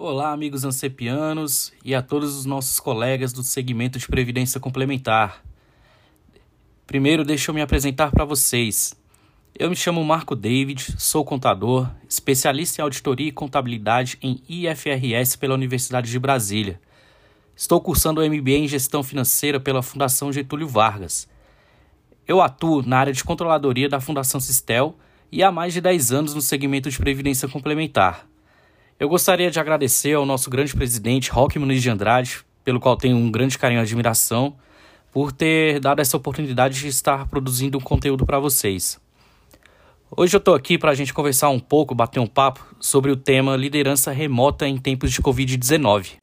Olá, amigos ansepianos e a todos os nossos colegas do segmento de Previdência Complementar. Primeiro, deixa eu me apresentar para vocês. Eu me chamo Marco David, sou contador, especialista em auditoria e contabilidade em IFRS pela Universidade de Brasília. Estou cursando o MBA em Gestão Financeira pela Fundação Getúlio Vargas. Eu atuo na área de controladoria da Fundação Sistel e há mais de 10 anos no segmento de Previdência Complementar. Eu gostaria de agradecer ao nosso grande presidente, Roque Muniz de Andrade, pelo qual tenho um grande carinho e admiração, por ter dado essa oportunidade de estar produzindo um conteúdo para vocês. Hoje eu estou aqui para a gente conversar um pouco, bater um papo sobre o tema liderança remota em tempos de Covid-19.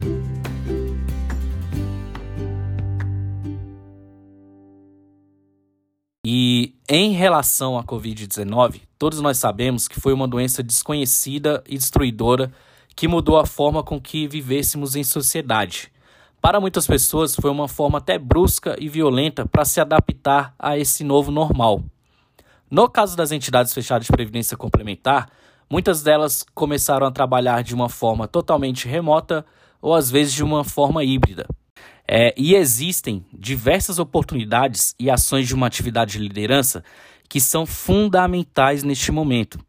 E em relação à Covid-19, todos nós sabemos que foi uma doença desconhecida e destruidora que mudou a forma com que vivêssemos em sociedade. Para muitas pessoas, foi uma forma até brusca e violenta para se adaptar a esse novo normal. No caso das entidades fechadas de previdência complementar, muitas delas começaram a trabalhar de uma forma totalmente remota ou às vezes de uma forma híbrida. É, e existem diversas oportunidades e ações de uma atividade de liderança que são fundamentais neste momento,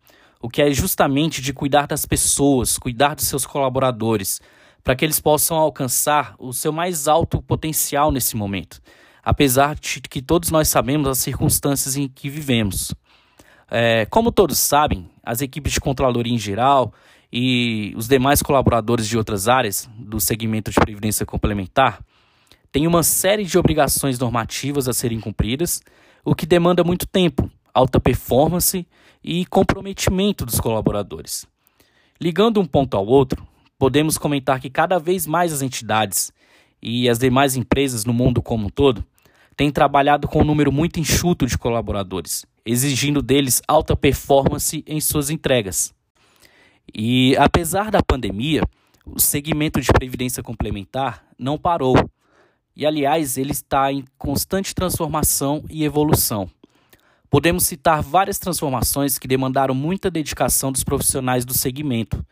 o que é justamente de cuidar das pessoas, cuidar dos seus colaboradores, para que eles possam alcançar o seu mais alto potencial nesse momento, apesar de que todos nós sabemos as circunstâncias em que vivemos. É, como todos sabem, as equipes de controladoria em geral e os demais colaboradores de outras áreas do segmento de previdência complementar tem uma série de obrigações normativas a serem cumpridas, o que demanda muito tempo, alta performance e comprometimento dos colaboradores. Ligando um ponto ao outro, podemos comentar que cada vez mais as entidades e as demais empresas no mundo como um todo têm trabalhado com um número muito enxuto de colaboradores, exigindo deles alta performance em suas entregas. E apesar da pandemia, o segmento de previdência complementar não parou e, aliás, ele está em constante transformação e evolução. Podemos citar várias transformações que demandaram muita dedicação dos profissionais do segmento.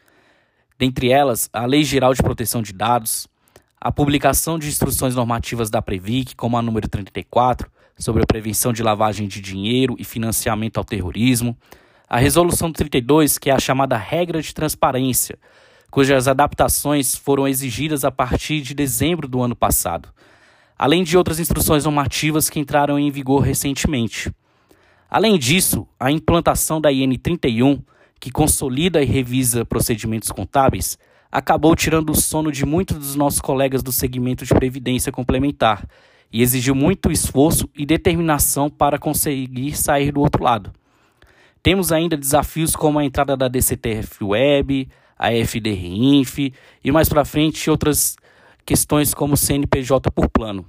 Dentre elas, a Lei Geral de Proteção de Dados, a publicação de instruções normativas da Previc, como a número 34, sobre a prevenção de lavagem de dinheiro e financiamento ao terrorismo, a Resolução 32, que é a chamada Regra de Transparência, cujas adaptações foram exigidas a partir de dezembro do ano passado, além de outras instruções normativas que entraram em vigor recentemente. Além disso, a implantação da IN 31, que consolida e revisa procedimentos contábeis, acabou tirando o sono de muitos dos nossos colegas do segmento de previdência complementar e exigiu muito esforço e determinação para conseguir sair do outro lado. Temos ainda desafios como a entrada da DCTF Web, a FDRINF e mais para frente outras questões como CNPJ por plano.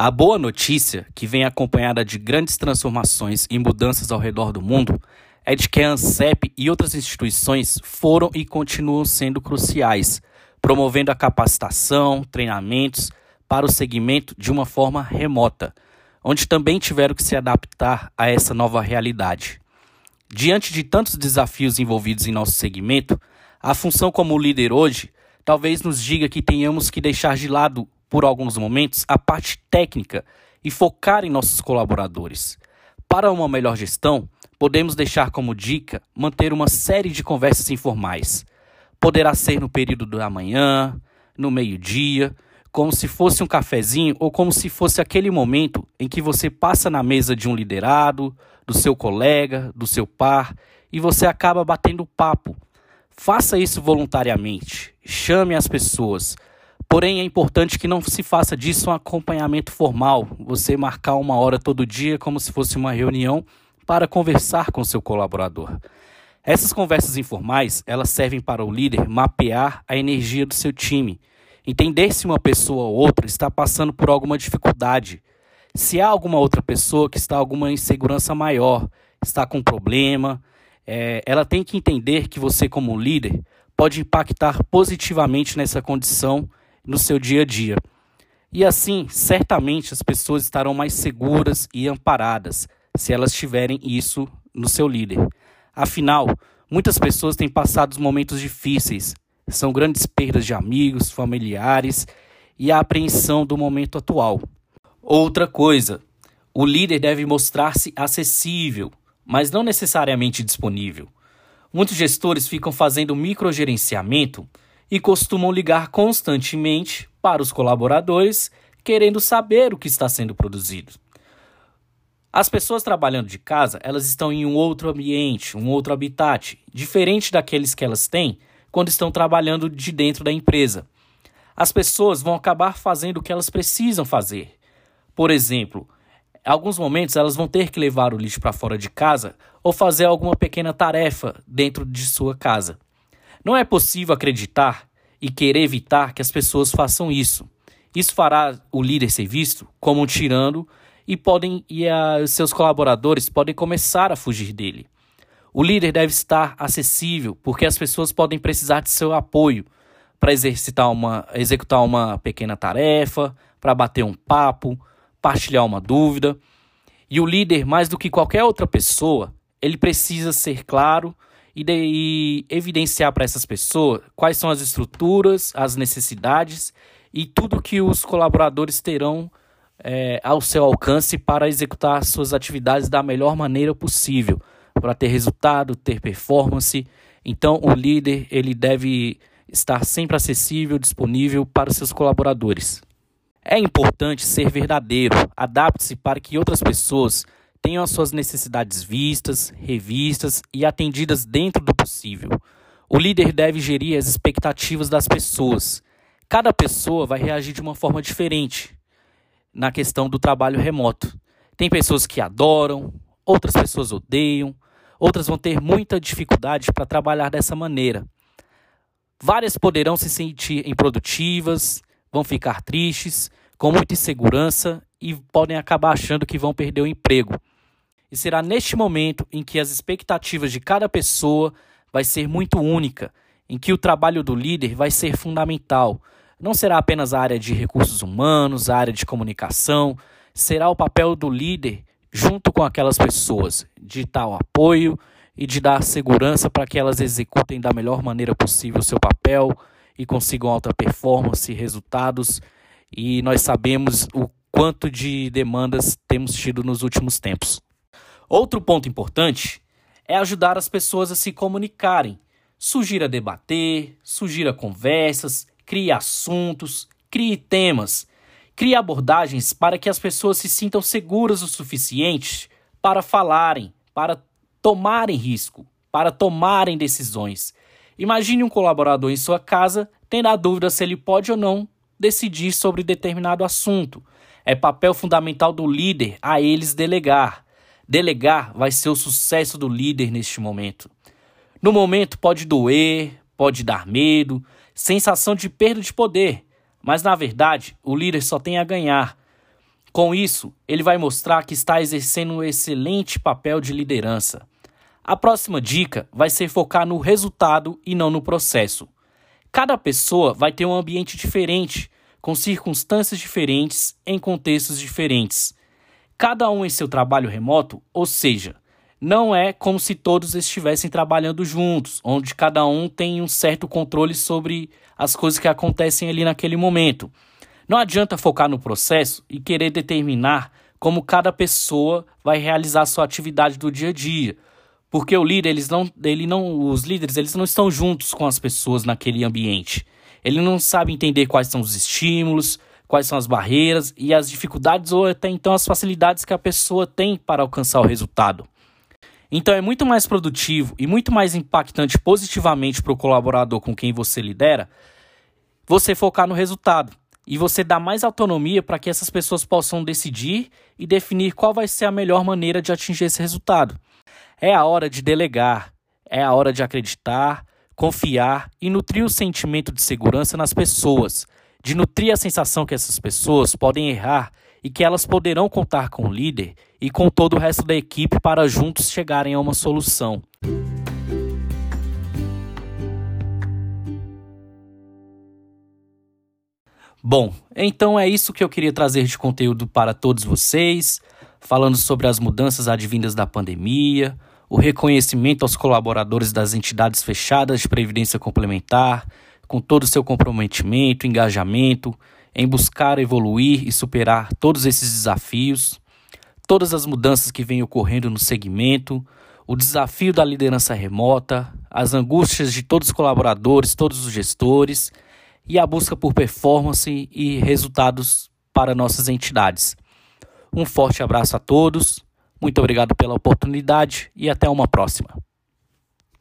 A boa notícia, que vem acompanhada de grandes transformações e mudanças ao redor do mundo, é de que a ANSEP e outras instituições foram e continuam sendo cruciais, promovendo a capacitação, treinamentos para o segmento de uma forma remota, onde também tiveram que se adaptar a essa nova realidade. Diante de tantos desafios envolvidos em nosso segmento, a função como líder hoje talvez nos diga que tenhamos que deixar de lado, por alguns momentos, a parte técnica e focar em nossos colaboradores. Para uma melhor gestão, podemos deixar como dica manter uma série de conversas informais. Poderá ser no período da manhã, no meio-dia, como se fosse um cafezinho ou como se fosse aquele momento em que você passa na mesa de um liderado, do seu colega, do seu par e você acaba batendo papo Faça isso voluntariamente. Chame as pessoas. Porém, é importante que não se faça disso um acompanhamento formal. Você marcar uma hora todo dia como se fosse uma reunião para conversar com seu colaborador. Essas conversas informais, elas servem para o líder mapear a energia do seu time, entender se uma pessoa ou outra está passando por alguma dificuldade, se há alguma outra pessoa que está alguma insegurança maior, está com problema, é, ela tem que entender que você, como líder, pode impactar positivamente nessa condição no seu dia a dia. E assim, certamente as pessoas estarão mais seguras e amparadas se elas tiverem isso no seu líder. Afinal, muitas pessoas têm passado momentos difíceis, são grandes perdas de amigos, familiares e a apreensão do momento atual. Outra coisa, o líder deve mostrar-se acessível, mas não necessariamente disponível. Muitos gestores ficam fazendo microgerenciamento e costumam ligar constantemente para os colaboradores, querendo saber o que está sendo produzido. As pessoas trabalhando de casa, elas estão em um outro ambiente, um outro habitat, diferente daqueles que elas têm quando estão trabalhando de dentro da empresa. As pessoas vão acabar fazendo o que elas precisam fazer. Por exemplo, em alguns momentos elas vão ter que levar o lixo para fora de casa ou fazer alguma pequena tarefa dentro de sua casa. Não é possível acreditar e querer evitar que as pessoas façam isso. Isso fará o líder ser visto como um tirano e podem e a, seus colaboradores podem começar a fugir dele. O líder deve estar acessível, porque as pessoas podem precisar de seu apoio para exercitar uma, executar uma pequena tarefa, para bater um papo, partilhar uma dúvida. E o líder, mais do que qualquer outra pessoa, ele precisa ser claro e, de, e evidenciar para essas pessoas quais são as estruturas, as necessidades e tudo que os colaboradores terão é, ao seu alcance para executar suas atividades da melhor maneira possível, para ter resultado, ter performance. Então, o líder ele deve estar sempre acessível, disponível para os seus colaboradores. É importante ser verdadeiro, adapte-se para que outras pessoas tenham as suas necessidades vistas, revistas e atendidas dentro do possível. O líder deve gerir as expectativas das pessoas. Cada pessoa vai reagir de uma forma diferente na questão do trabalho remoto. Tem pessoas que adoram, outras pessoas odeiam, outras vão ter muita dificuldade para trabalhar dessa maneira. Várias poderão se sentir improdutivas, vão ficar tristes, com muita insegurança e podem acabar achando que vão perder o emprego. E será neste momento em que as expectativas de cada pessoa vai ser muito única, em que o trabalho do líder vai ser fundamental, não será apenas a área de recursos humanos, a área de comunicação, será o papel do líder junto com aquelas pessoas, de tal apoio e de dar segurança para que elas executem da melhor maneira possível o seu papel e consigam alta performance, resultados. E nós sabemos o quanto de demandas temos tido nos últimos tempos. Outro ponto importante é ajudar as pessoas a se comunicarem, sugira debater, sugira conversas, crie assuntos, crie temas, crie abordagens para que as pessoas se sintam seguras o suficiente para falarem, para tomarem risco, para tomarem decisões. Imagine um colaborador em sua casa tendo a dúvida se ele pode ou não decidir sobre determinado assunto. É papel fundamental do líder a eles delegar. Delegar vai ser o sucesso do líder neste momento. No momento pode doer, pode dar medo, sensação de perda de poder, mas na verdade o líder só tem a ganhar. Com isso, ele vai mostrar que está exercendo um excelente papel de liderança. A próxima dica vai ser focar no resultado e não no processo. Cada pessoa vai ter um ambiente diferente, com circunstâncias diferentes, em contextos diferentes. Cada um em seu trabalho remoto, ou seja, não é como se todos estivessem trabalhando juntos, onde cada um tem um certo controle sobre as coisas que acontecem ali naquele momento. Não adianta focar no processo e querer determinar como cada pessoa vai realizar sua atividade do dia a dia, porque o líder, eles não, ele não, os líderes, eles não estão juntos com as pessoas naquele ambiente. Ele não sabe entender quais são os estímulos, quais são as barreiras e as dificuldades ou até então as facilidades que a pessoa tem para alcançar o resultado. Então é muito mais produtivo e muito mais impactante positivamente para o colaborador com quem você lidera você focar no resultado e você dar mais autonomia para que essas pessoas possam decidir e definir qual vai ser a melhor maneira de atingir esse resultado. É a hora de delegar, é a hora de acreditar, confiar e nutrir o sentimento de segurança nas pessoas, de nutrir a sensação que essas pessoas podem errar e que elas poderão contar com o líder e com todo o resto da equipe para juntos chegarem a uma solução. Bom, então é isso que eu queria trazer de conteúdo para todos vocês, falando sobre as mudanças advindas da pandemia, o reconhecimento aos colaboradores das entidades fechadas de previdência complementar, com todo o seu comprometimento, engajamento em buscar evoluir e superar todos esses desafios, todas as mudanças que vêm ocorrendo no segmento, o desafio da liderança remota, as angústias de todos os colaboradores, todos os gestores e a busca por performance e resultados para nossas entidades. Um forte abraço a todos, muito obrigado pela oportunidade e até uma próxima.